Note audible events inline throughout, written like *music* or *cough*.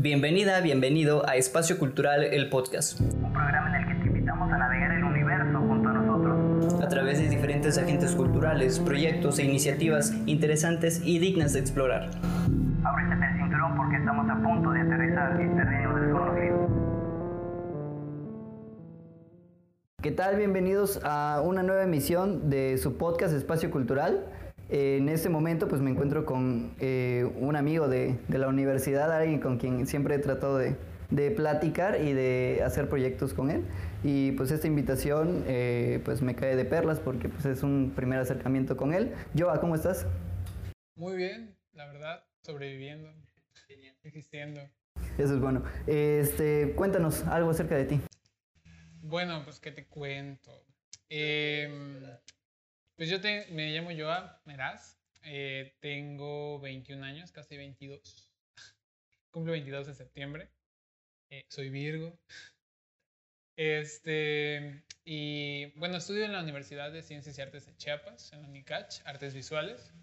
Bienvenida, bienvenido a Espacio Cultural, el podcast. Un programa en el que te invitamos a navegar el universo junto a nosotros. A través de diferentes agentes culturales, proyectos e iniciativas interesantes y dignas de explorar. Ábrete el cinturón porque estamos a punto de aterrizar en terreno desconocido. ¿Qué tal? Bienvenidos a una nueva emisión de su podcast Espacio Cultural. En este momento pues me encuentro con eh, un amigo de, de, la universidad, alguien con quien siempre he tratado de, de, platicar y de hacer proyectos con él. Y pues esta invitación eh, pues me cae de perlas porque pues es un primer acercamiento con él. Joa, ¿cómo estás? Muy bien, la verdad, sobreviviendo, existiendo. Eso es bueno. Este, cuéntanos algo acerca de ti. Bueno, pues qué te cuento. Eh, pues yo te, me llamo Joa Meraz, eh, tengo 21 años, casi 22. *laughs* Cumplo 22 de septiembre. Eh, soy Virgo. Este, y bueno, estudio en la Universidad de Ciencias y Artes de Chiapas, en la UNICACH, Artes Visuales.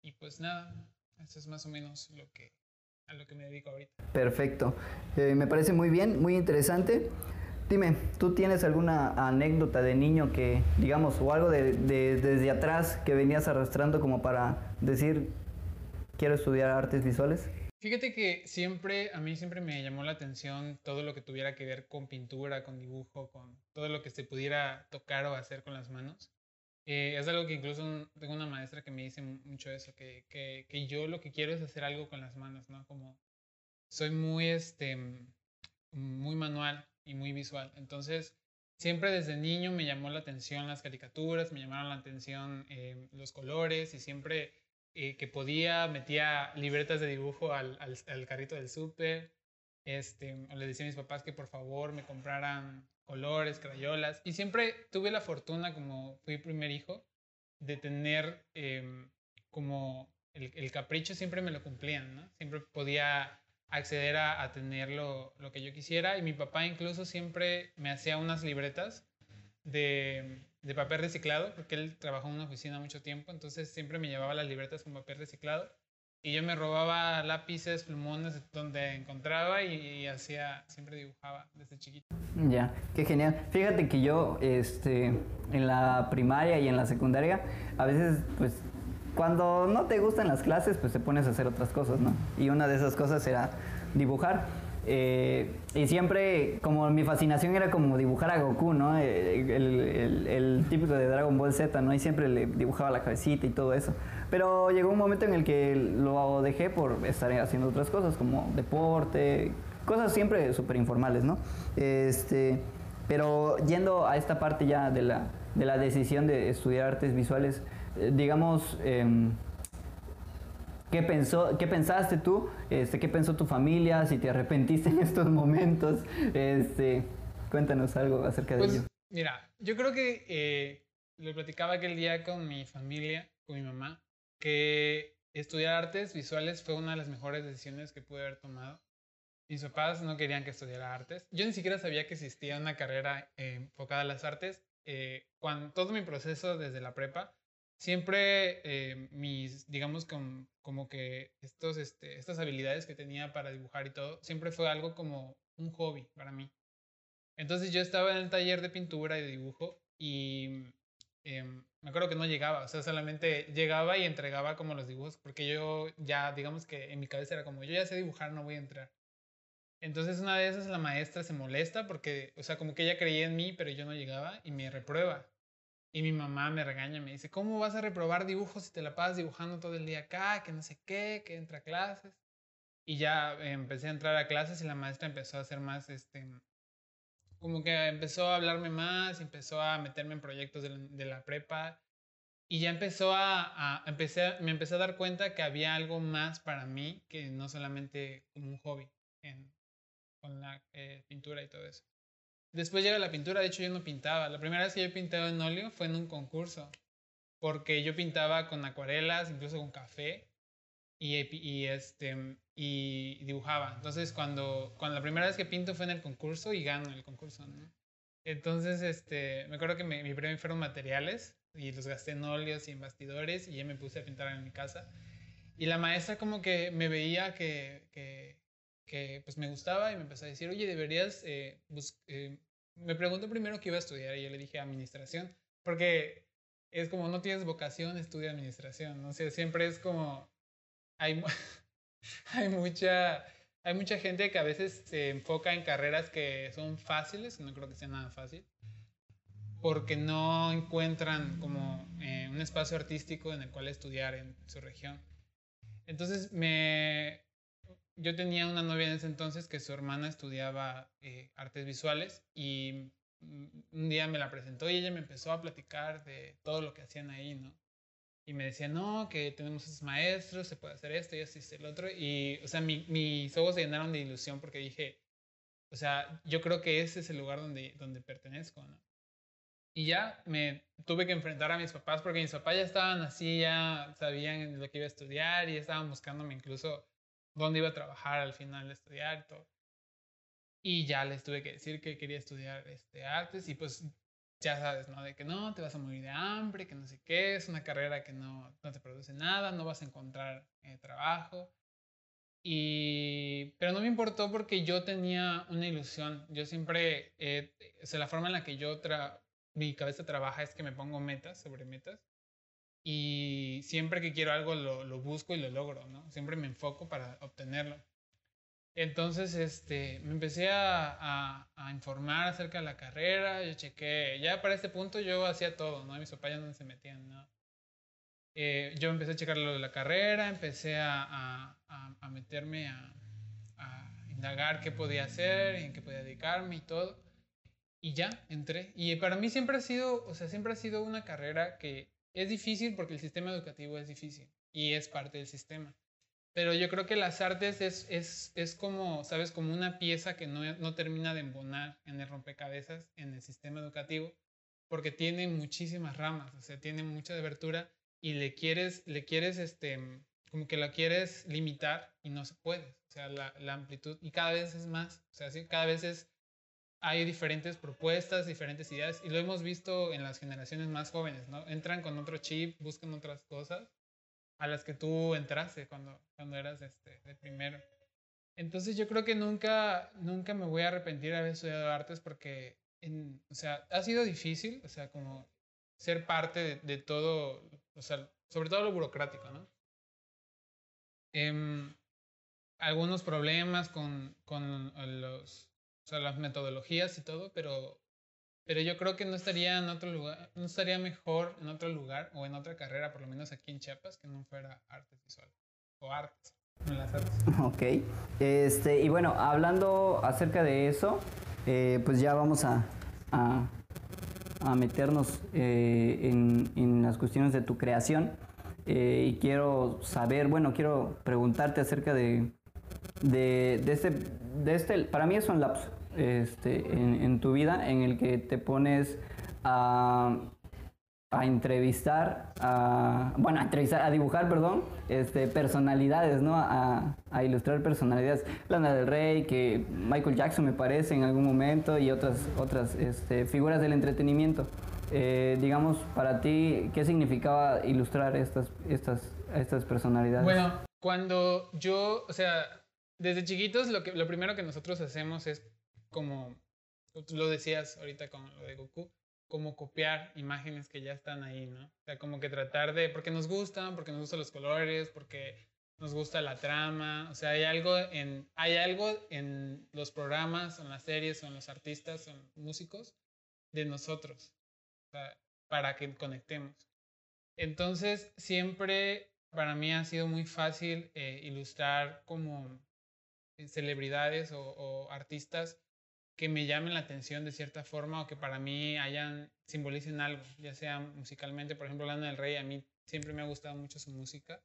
Y pues nada, eso es más o menos lo que, a lo que me dedico ahorita. Perfecto. Eh, me parece muy bien, muy interesante. Dime, ¿tú tienes alguna anécdota de niño que, digamos, o algo de, de, desde atrás que venías arrastrando como para decir, quiero estudiar artes visuales? Fíjate que siempre, a mí siempre me llamó la atención todo lo que tuviera que ver con pintura, con dibujo, con todo lo que se pudiera tocar o hacer con las manos. Eh, es algo que incluso tengo una maestra que me dice mucho eso, que, que, que yo lo que quiero es hacer algo con las manos, ¿no? Como soy muy, este, muy manual y muy visual. Entonces, siempre desde niño me llamó la atención las caricaturas, me llamaron la atención eh, los colores y siempre eh, que podía metía libretas de dibujo al, al, carrito del súper. Este, le decía a mis papás que por favor me compraran colores, crayolas. Y siempre tuve la fortuna, como fui primer hijo, de tener eh, como el, el, capricho, siempre me lo cumplían, ¿no? Siempre podía acceder a, a tener lo, lo, que yo quisiera. Y mi papá incluso siempre me hacía unas libretas de, de, papel reciclado, porque él trabajó en una oficina mucho tiempo, entonces siempre me llevaba las libretas con papel reciclado. Y yo me robaba lápices, plumones donde encontraba y, y hacía, siempre dibujaba desde chiquito. Ya, qué genial. Fíjate que yo, este, en la primaria y en la secundaria, a veces, pues, cuando no te gustan las clases, pues te pones a hacer otras cosas, ¿no? Y una de esas cosas era dibujar. Eh, y siempre, como mi fascinación era como dibujar a Goku, ¿no? El, el, el, típico de Dragon Ball Z, ¿no? Y siempre le dibujaba la cabecita y todo eso. Pero llegó un momento en el que lo dejé por estar haciendo otras cosas, como deporte, cosas siempre súper informales, ¿no? Este, pero yendo a esta parte ya de la, de la decisión de estudiar artes visuales, digamos, eh, ¿qué, pensó, ¿qué pensaste tú? Este, ¿Qué pensó tu familia? Si te arrepentiste en estos momentos. Este, cuéntanos algo acerca pues, de ello. Mira, yo creo que eh, lo platicaba aquel día con mi familia, con mi mamá, que estudiar artes visuales fue una de las mejores decisiones que pude haber tomado. Mis papás no querían que estudiara artes. Yo ni siquiera sabía que existía una carrera eh, enfocada a las artes. Eh, cuando todo mi proceso desde la prepa, siempre eh, mis, digamos, con, como que estos, este, estas habilidades que tenía para dibujar y todo, siempre fue algo como un hobby para mí. Entonces yo estaba en el taller de pintura y de dibujo y eh, me acuerdo que no llegaba, o sea, solamente llegaba y entregaba como los dibujos, porque yo ya, digamos que en mi cabeza era como, yo ya sé dibujar, no voy a entrar. Entonces una de esas la maestra se molesta porque, o sea, como que ella creía en mí, pero yo no llegaba y me reprueba. Y mi mamá me regaña, me dice, ¿cómo vas a reprobar dibujos si te la pasas dibujando todo el día acá, que no sé qué, que entra a clases? Y ya empecé a entrar a clases y la maestra empezó a hacer más, este, como que empezó a hablarme más, empezó a meterme en proyectos de la, de prepa y ya empezó a, a empecé me empecé a dar cuenta que había algo más para mí que no solamente un hobby con la eh, pintura y todo eso. Después llega la pintura, de hecho yo no pintaba. La primera vez que yo pinté en óleo fue en un concurso, porque yo pintaba con acuarelas, incluso con café, y, y, este, y dibujaba. Entonces cuando, cuando la primera vez que pinto fue en el concurso y gano el concurso. Entonces, este, me acuerdo que me, mi premio fueron materiales y los gasté en óleos y en bastidores y ya me puse a pintar en mi casa. Y la maestra como que me veía que, que, que pues me gustaba y me empezó a decir, oye, deberías, eh, eh, me preguntó primero qué iba a estudiar y yo le dije administración, porque es como no tienes vocación, estudia administración, ¿no? sé, siempre es como, hay, *laughs* hay, mucha, hay mucha gente que a veces se enfoca en carreras que son fáciles, no creo que sea nada fácil, porque no encuentran como eh, un espacio artístico en el cual estudiar en su región. Entonces me, yo tenía una novia en ese entonces que su hermana estudiaba eh, artes visuales y un día me la presentó y ella me empezó a platicar de todo lo que hacían ahí, ¿no? Y me decía, no, que tenemos esos maestros, se puede hacer esto y así el otro. Y, o sea, mi, mis ojos se llenaron de ilusión porque dije, o sea, yo creo que ese es el lugar donde, donde pertenezco, ¿no? Y ya me tuve que enfrentar a mis papás porque mis papás ya estaban así, ya sabían lo que iba a estudiar y estaban buscándome incluso dónde iba a trabajar al final de estudiar y todo. Y ya les tuve que decir que quería estudiar este, artes y pues ya sabes, ¿no? De que no, te vas a morir de hambre, que no sé qué, es una carrera que no, no te produce nada, no vas a encontrar eh, trabajo. Y, pero no me importó porque yo tenía una ilusión. Yo siempre, eh, la forma en la que yo, tra mi cabeza trabaja es que me pongo metas sobre metas. Y siempre que quiero algo lo, lo busco y lo logro, ¿no? Siempre me enfoco para obtenerlo. Entonces, este, me empecé a, a, informar acerca de la carrera, yo chequé, ya para este punto yo hacía todo, ¿no? Mis papás ya no se metían, ¿no? Eh, yo empecé a checar lo de la carrera, empecé a, a, a meterme a, indagar qué podía hacer, en qué podía dedicarme y todo. Y ya, entré. Y para mí siempre ha sido, o sea, siempre ha sido una carrera que es difícil porque el sistema educativo es difícil y es parte del sistema. Pero yo creo que las artes es, es, es como, ¿sabes? Como una pieza que no, no, termina de embonar en el rompecabezas en el sistema educativo, porque tiene muchísimas ramas, o sea, tiene mucha abertura y le quieres, le quieres, este, como que la quieres limitar y no se puede, o sea, la, la amplitud, y cada vez es más, o sea, cada vez es, hay diferentes propuestas, diferentes ideas, y lo hemos visto en las generaciones más jóvenes, ¿no? Entran con otro chip, buscan otras cosas, a las que tú entraste cuando, cuando eras este, de primero. Entonces yo creo que nunca, nunca me voy a arrepentir de haber estudiado artes porque, en, o sea, ha sido difícil, o sea, como ser parte de, todo, o sea, sobre todo lo burocrático, ¿no? Eh, algunos problemas con, con los, o sea, las metodologías y todo, pero pero yo creo que no estaría en otro lugar, no estaría mejor en otro lugar o en otra carrera, por lo menos aquí en Chiapas, que no fuera artes visuales o artes. En las artes. *laughs* Ok. Este, y bueno, hablando acerca de eso, eh, pues ya vamos a, a, a meternos eh, en, en, las cuestiones de tu creación. Eh, y quiero saber, bueno, quiero preguntarte acerca de, de, de, este, de este, para mí es un lapso este, en, tu vida en el que te pones a, a entrevistar, a, bueno, a entrevistar, a dibujar, perdón, este, personalidades, ¿no? A, a, ilustrar personalidades. Lana del Rey, que Michael Jackson me parece en algún momento y otras, otras este, figuras del entretenimiento. Eh, digamos, para ti, ¿qué significaba ilustrar estas, estas, estas personalidades? Bueno, cuando yo, o sea, desde chiquitos lo, que, lo primero que nosotros hacemos es como, tú lo decías ahorita con lo de Goku, como copiar imágenes que ya están ahí, ¿no? O sea, como que tratar de, porque nos gustan, porque nos gustan los colores, porque nos gusta la trama, o sea, hay algo en, hay algo en los programas, en las series, en los artistas, en músicos, de nosotros, o sea, para que conectemos. Entonces, siempre para mí ha sido muy fácil eh, ilustrar como celebridades o, artistas que me llamen la atención de cierta forma o que para mí hayan, simbolicen algo, ya sea musicalmente, por ejemplo, Lana del Rey, a mí siempre me ha gustado mucho su música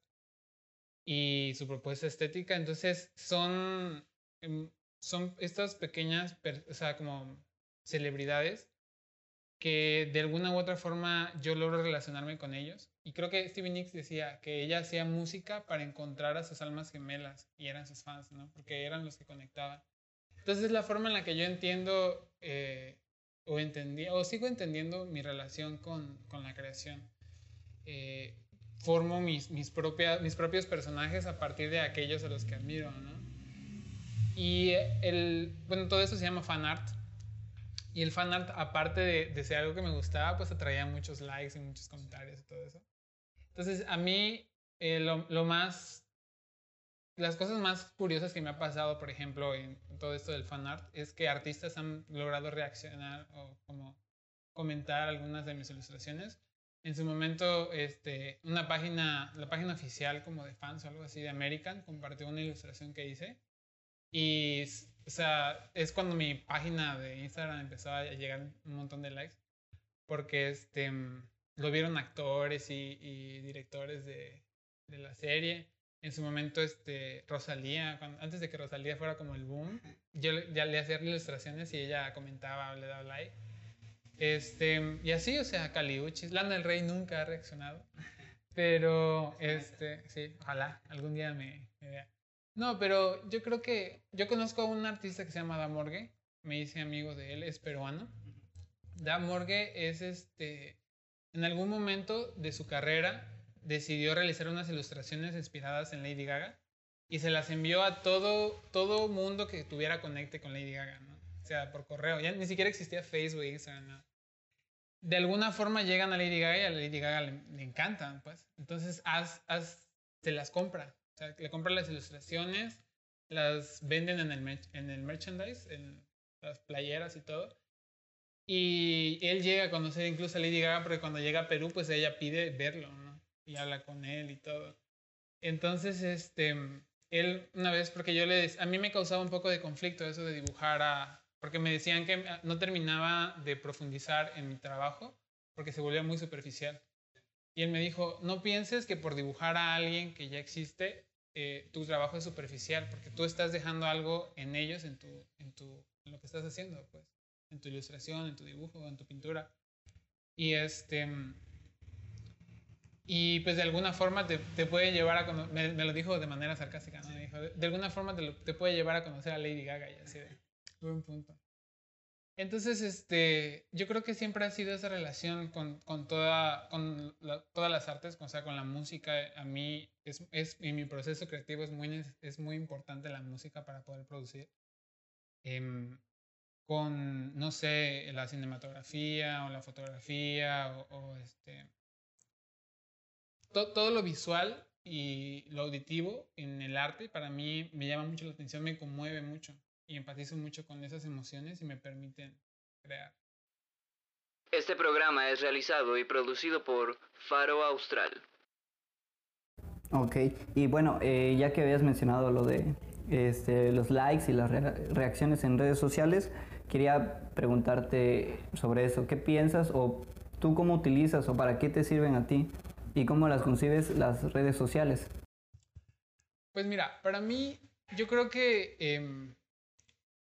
y su propuesta estética, entonces son, em, son estas pequeñas, o sea, como celebridades que de alguna u otra forma yo logro relacionarme con ellos. Y creo que Stevie Nicks decía que ella hacía música para encontrar a sus almas gemelas y eran sus fans, ¿no? Porque eran los que conectaban. Entonces es la forma en la que yo entiendo eh, o entendí, o sigo entendiendo mi relación con, con la creación. Eh, formo mis, mis, propias, mis propios personajes a partir de aquellos a los que admiro, ¿no? Y el, bueno, todo eso se llama fan art. Y el fan art, aparte de, de ser algo que me gustaba, pues atraía muchos likes y muchos comentarios y todo eso. Entonces, a mí, eh, lo, lo, más. Las cosas más curiosas que me ha pasado, por ejemplo, en todo esto del fan art, es que artistas han logrado reaccionar o como comentar algunas de mis ilustraciones. En su momento, este, una página, la página oficial como de fans o algo así de American, compartió una ilustración que hice. Y, o sea, es cuando mi página de Instagram empezó a llegar un montón de likes. Porque este, lo vieron actores y, y directores de, de, la serie. En su momento, este, Rosalía, cuando, antes de que Rosalía fuera como el boom, yo ya le hacía ilustraciones y ella comentaba, le daba like. Este, y así, o sea, Caliuchis. Lana del Rey nunca ha reaccionado. *laughs* Pero, este, sí, ojalá algún día me, me, vea. No, pero yo creo que yo conozco a un artista que se llama Da Morgue. Me hice amigo de él, es peruano. Da Morgue es este. En algún momento de su carrera decidió realizar unas ilustraciones inspiradas en Lady Gaga y se las envió a todo todo mundo que tuviera conecte con Lady Gaga, ¿no? O sea, por correo. Ya ni siquiera existía Facebook, Instagram, nada de alguna forma llegan a Lady Gaga y a Lady Gaga le, le encantan, pues. Entonces, haz, haz, se las compra. Le compra las ilustraciones, las venden en el, en el merchandise, en las playeras y todo. Y él llega a conocer incluso a Lady Gaga porque cuando llega a Perú, pues ella pide verlo, ¿no? Y habla con él y todo. Entonces, este, él una vez, porque yo le, a mí me causaba un poco de conflicto eso de dibujar a, porque me decían que no terminaba de profundizar en mi trabajo porque se volvía muy superficial. Y él me dijo, no pienses que por dibujar a alguien que ya existe, eh, tu trabajo es superficial, porque tú estás dejando algo en ellos, en, tu, en, tu, en lo que estás haciendo, pues, en tu ilustración, en tu dibujo, en tu pintura. Y este... Y pues de alguna forma te, te puede llevar a... Me, me, lo dijo de manera sarcástica, ¿no? Me dijo, de, de alguna forma te, lo, te, puede llevar a conocer a Lady Gaga y así de... Buen punto. Entonces, este, yo creo que siempre ha sido esa relación con, con, toda, con todas las artes, o sea, con la música. A mí, es, es, en mi proceso creativo es muy, es muy importante la música para poder producir. Eh, con, no sé, la cinematografía o la fotografía o, este... To, todo lo visual y lo auditivo en el arte para mí me llama mucho la atención, me conmueve mucho y empatizo mucho con esas emociones y me permiten crear. Este programa es realizado y producido por Faro Austral. Ok, y bueno, eh, ya que habías mencionado lo de este, los likes y las re reacciones en redes sociales, quería preguntarte sobre eso. ¿Qué piensas o tú cómo utilizas o para qué te sirven a ti y cómo las concibes las redes sociales? Pues mira, para mí yo creo que eh,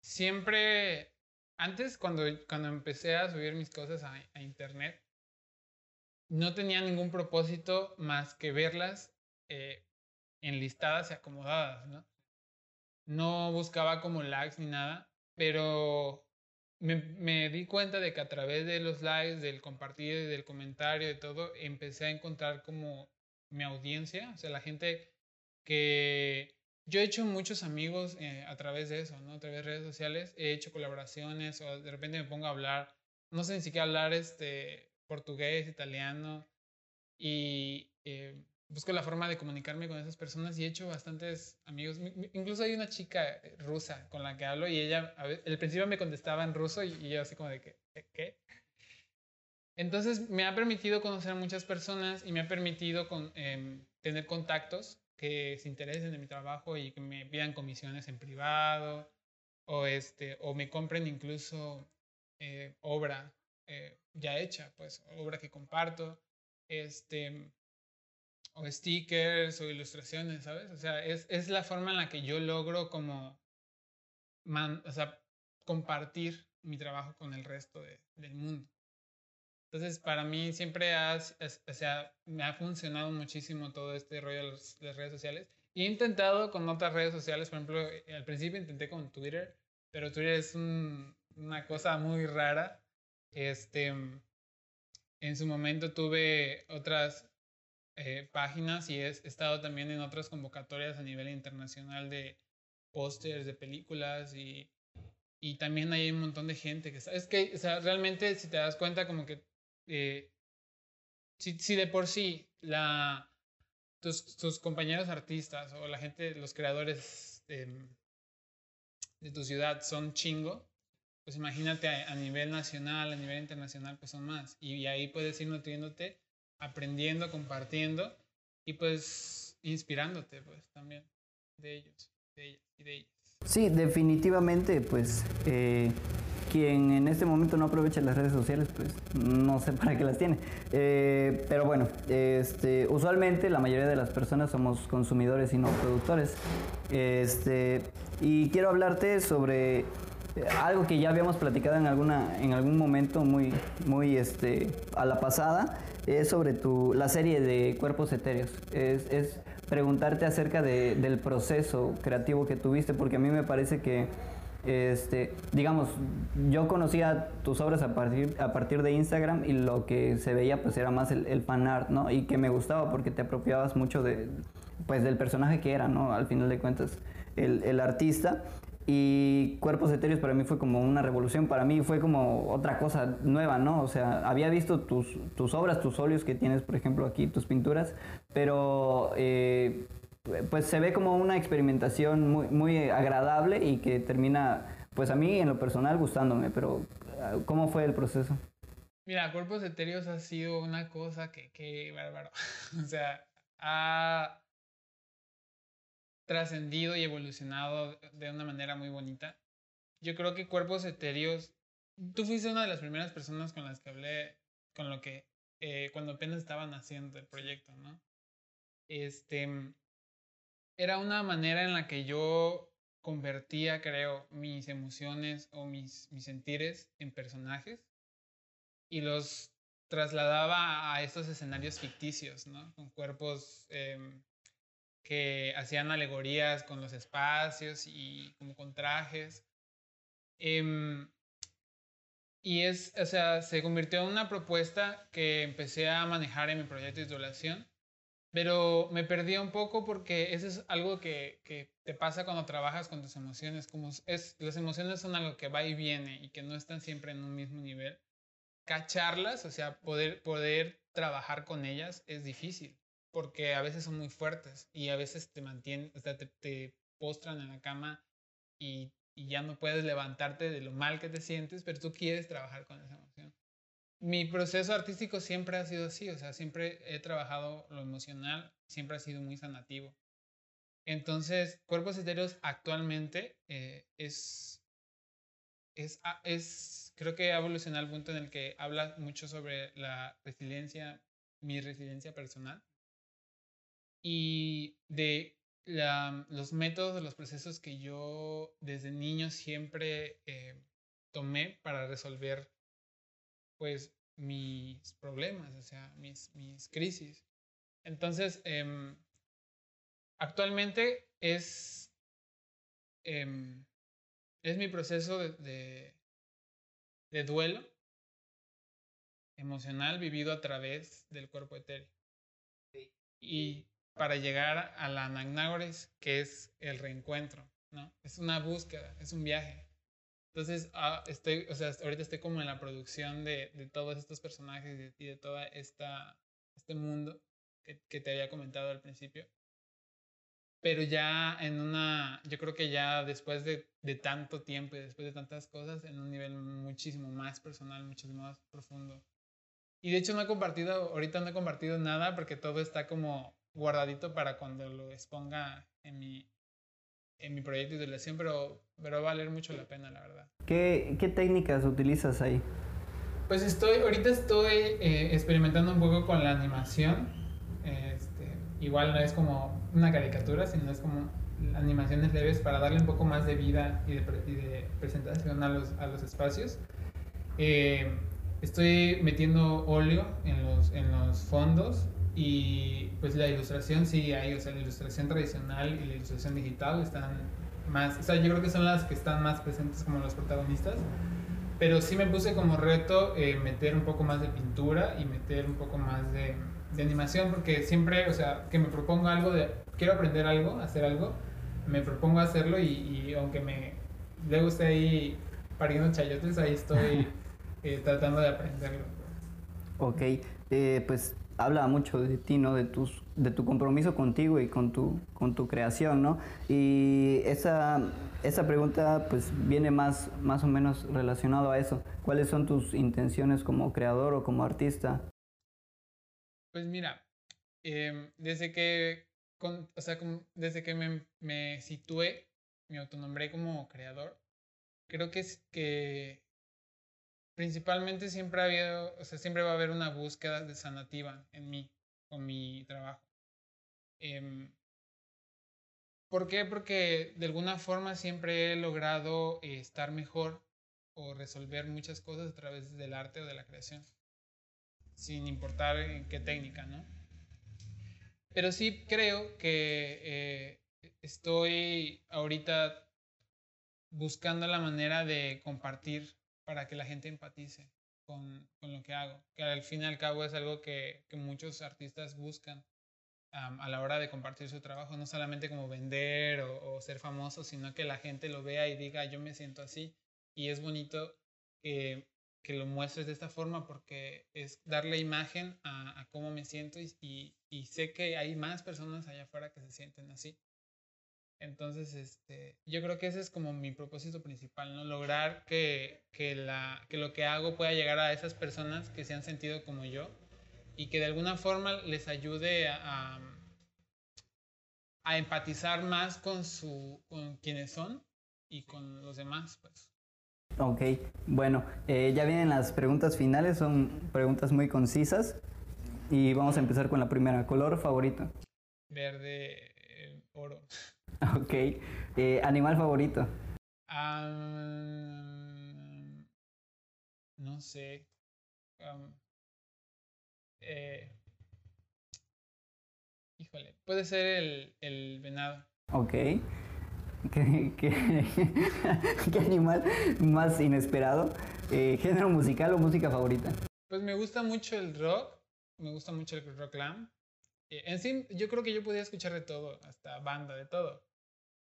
siempre, antes cuando, cuando empecé a subir mis cosas a, internet, no tenía ningún propósito más que verlas eh, enlistadas y acomodadas, ¿no? No buscaba como likes ni nada, pero me, me, di cuenta de que a través de los likes, del compartir, del comentario, de todo, empecé a encontrar como mi audiencia, o sea, la gente que yo he hecho muchos amigos eh, a través de eso, ¿no? A través de redes sociales. He hecho colaboraciones o de repente me pongo a hablar, no sé ni siquiera hablar este, portugués, italiano. Y eh, busco la forma de comunicarme con esas personas y he hecho bastantes amigos. Incluso hay una chica eh, rusa con la que hablo y ella, al principio me contestaba en ruso y, yo así como de que, ¿qué? Entonces me ha permitido conocer a muchas personas y me ha permitido con, eh, tener contactos que se interesen en mi trabajo y que me pidan comisiones en privado o, este, o me compren incluso eh, obra eh, ya hecha, pues obra que comparto, este, o stickers o ilustraciones, ¿sabes? O sea, es, es la forma en la que yo logro como, man, o sea, compartir mi trabajo con el resto de, del mundo. Entonces, para mí siempre ha, o sea, me ha funcionado muchísimo todo este rollo de las redes sociales. Y he intentado con otras redes sociales, por ejemplo, eh, al principio intenté con Twitter, pero Twitter es un, una cosa muy rara. Este, en su momento tuve otras eh, páginas y he estado también en otras convocatorias a nivel internacional de, pósters de películas y, y también hay un montón de gente que es que, o sea, realmente si te das cuenta como que eh, si, si, de por sí la, tus, tus, compañeros artistas o la gente, los creadores de, de tu ciudad son chingo, pues imagínate a, a, nivel nacional, a nivel internacional, pues son más. Y, y ahí puedes ir nutriéndote, aprendiendo, compartiendo y pues inspirándote pues también de ellos, de ellas y de ellas. Sí, definitivamente, pues eh, quien en este momento no aprovecha las redes sociales, pues no sé *laughs* para qué las tiene. Eh, pero bueno, este, usualmente la mayoría de las personas somos consumidores y no productores. Este, y quiero hablarte sobre algo que ya habíamos platicado en alguna en algún momento muy muy este a la pasada es sobre tu la serie de cuerpos etéreos es, es preguntarte acerca de, del proceso creativo que tuviste porque a mí me parece que este, digamos, yo conocía tus obras a partir, a partir de Instagram y lo que se veía pues era más el, el fan art, ¿no? Y que me gustaba porque te apropiabas mucho de, pues del personaje que era, ¿no? Al final de cuentas, el, artista. Y Cuerpos Etéreos para mí fue como una revolución, para mí fue como otra cosa nueva, ¿no? O sea, había visto tus, tus obras, tus óleos que tienes, por ejemplo, aquí, tus pinturas, pero eh, pues se ve como una experimentación muy, muy agradable y que termina, pues a mí en lo personal gustándome, pero ¿cómo fue el proceso? Mira, Cuerpos Etéreos ha sido una cosa que, que bárbaro. *laughs* o sea, ha trascendido y evolucionado de una manera muy bonita. Yo creo que Cuerpos Etéreos, tú fuiste una de las primeras personas con las que hablé, con lo que, eh, cuando apenas estaban haciendo el proyecto, ¿no? Este, era una manera en la que yo convertía, creo, mis emociones o mis, mis sentires en personajes y los trasladaba a estos escenarios ficticios, ¿no? Con cuerpos eh, que hacían alegorías con los espacios y como con trajes. Eh, y es, o sea, se convirtió en una propuesta que empecé a manejar en mi proyecto de titulación, pero me perdí un poco porque eso es algo que, que, te pasa cuando trabajas con tus emociones, como es, las emociones son algo que va y viene y que no están siempre en un mismo nivel. Cacharlas, o sea, poder, poder trabajar con ellas es difícil porque a veces son muy fuertes y a veces te mantienen, o sea, te, te postran en la cama y, y, ya no puedes levantarte de lo mal que te sientes, pero tú quieres trabajar con esa. Mi proceso artístico siempre ha sido así, o sea, siempre he trabajado lo emocional, siempre ha sido muy sanativo. Entonces, Cuerpos Etéreos actualmente eh, es, es, es, creo que ha evolucionado al punto en el que habla mucho sobre la resiliencia, mi resiliencia personal y de la, los métodos, los procesos que yo desde niño siempre eh, tomé para resolver pues mis problemas, o sea, mis, mis crisis. Entonces, eh, actualmente es, eh, es mi proceso de, de, de duelo emocional vivido a través del cuerpo etéreo. Y para llegar a la Anagnágores, que es el reencuentro, ¿no? Es una búsqueda, es un viaje. Entonces, ah, estoy, o sea, ahorita estoy como en la producción de, de todos estos personajes y de, y de toda esta, este mundo que, que, te había comentado al principio. Pero ya en una, yo creo que ya después de, de tanto tiempo y después de tantas cosas, en un nivel muchísimo más personal, muchísimo más profundo. Y de hecho no he compartido, ahorita no he compartido nada porque todo está como guardadito para cuando lo exponga en mi, en mi proyecto de titulación, pero, pero va a valer mucho la pena, la verdad. ¿Qué, qué técnicas utilizas ahí? Pues estoy, ahorita estoy eh, experimentando un poco con la animación. Este, igual no es como una caricatura, sino es como animaciones leves para darle un poco más de vida y de, y de presentación a los, a los espacios. Eh, estoy metiendo óleo en los, en los fondos y pues la ilustración sí hay, o sea, la ilustración tradicional y la ilustración digital están más, o sea, yo creo que son las que están más presentes como los protagonistas, pero sí me puse como reto eh, meter un poco más de pintura y meter un poco más de, de, animación, porque siempre, o sea, que me propongo algo de, quiero aprender algo, hacer algo, me propongo hacerlo y, y aunque me luego esté ahí pariendo chayotes, ahí estoy *laughs* eh, tratando de aprenderlo. Ok, eh, pues habla mucho de ti, ¿no? De, tus, de tu compromiso contigo y con tu, con tu creación, ¿no? Y esa, esa pregunta pues viene más, más o menos relacionado a eso. ¿Cuáles son tus intenciones como creador o como artista? Pues mira, em, desde que, con, o sea, desde que me, me situé, me autonombré como creador, creo que es que principalmente siempre ha habido, o sea, siempre va a haber una búsqueda de sanativa en mí, con mi trabajo. Em, ¿Por qué? Porque de alguna forma siempre he logrado eh, estar mejor o resolver muchas cosas a través del arte o de la creación, sin importar en qué técnica, ¿no? Pero sí creo que eh, estoy ahorita buscando la manera de compartir para que la gente empatice con, con lo que hago, que al fin y al cabo es algo que, que muchos artistas buscan a la hora de compartir su trabajo, no solamente como vender o, ser famoso, sino que la gente lo vea y diga, yo me siento así. Y es bonito que, que lo muestres de esta forma porque es darle imagen a, a cómo me siento y, y, y sé que hay más personas allá afuera que se sienten así. Entonces, este, yo creo que ese es como mi propósito principal, ¿no? Lograr que, que, la, que lo que hago pueda llegar a esas personas que se han sentido como yo y que de alguna forma les ayude a, a, a empatizar más con, su, con quienes son y con los demás, pues. Ok, bueno, eh, ya vienen las preguntas finales, son preguntas muy concisas y vamos a empezar con la primera. ¿Color favorito? Verde, eh, oro. *laughs* *laughs* Ok, eh, animal favorito. No sé. Eh, híjole, puede ser el, el venado. Ok. *laughs* ¿Qué, qué, *laughs* qué animal más inesperado? Eh, ¿Género musical o música favorita? Pues me gusta mucho el rock, me gusta mucho el rock glam. Eh, en sí, yo creo que yo podía escuchar de todo, hasta banda, de todo.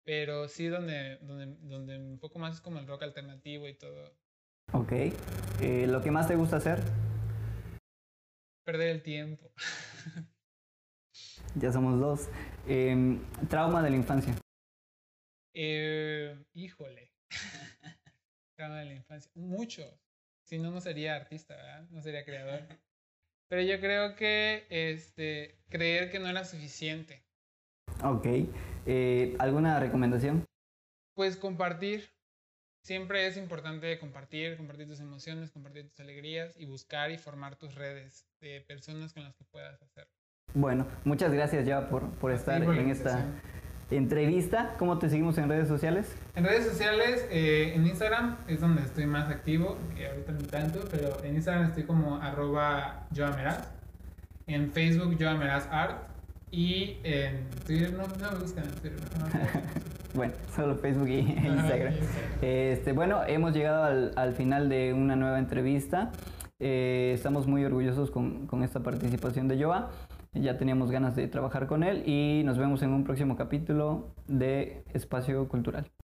Pero sí, donde, donde, donde un poco más es como el rock alternativo y todo. Ok. Eh, ¿Lo que más te gusta hacer? Perder el tiempo. *laughs* Ya somos dos. Em, trauma de la infancia. Eh, híjole. *laughs* Trauma de la infancia. Mucho. Si no, no sería artista, ¿verdad? No sería creador. *laughs* Pero yo creo que este, creer que no era suficiente. Ok. Eh, ¿Alguna recomendación? Pues compartir. Siempre es importante compartir, compartir tus emociones, compartir tus alegrías y buscar y formar tus redes de personas con las que puedas hacer. Bueno, muchas gracias ya por, por estar por en esta entrevista. ¿Cómo te seguimos en redes sociales? En redes sociales, eh, en Instagram es donde estoy más activo, que ahorita no tanto, pero en Instagram estoy como arroba joameraz, en Facebook joameraz art y en Twitter no, no me buscan en Twitter. no, no, no. *laughs* Bueno, solo Facebook y Instagram. Este, bueno, hemos llegado al, al final de una nueva entrevista. Eh, estamos muy orgullosos con, con esta participación de Joa. Ya teníamos ganas de trabajar con él y nos vemos en un próximo capítulo de Espacio Cultural.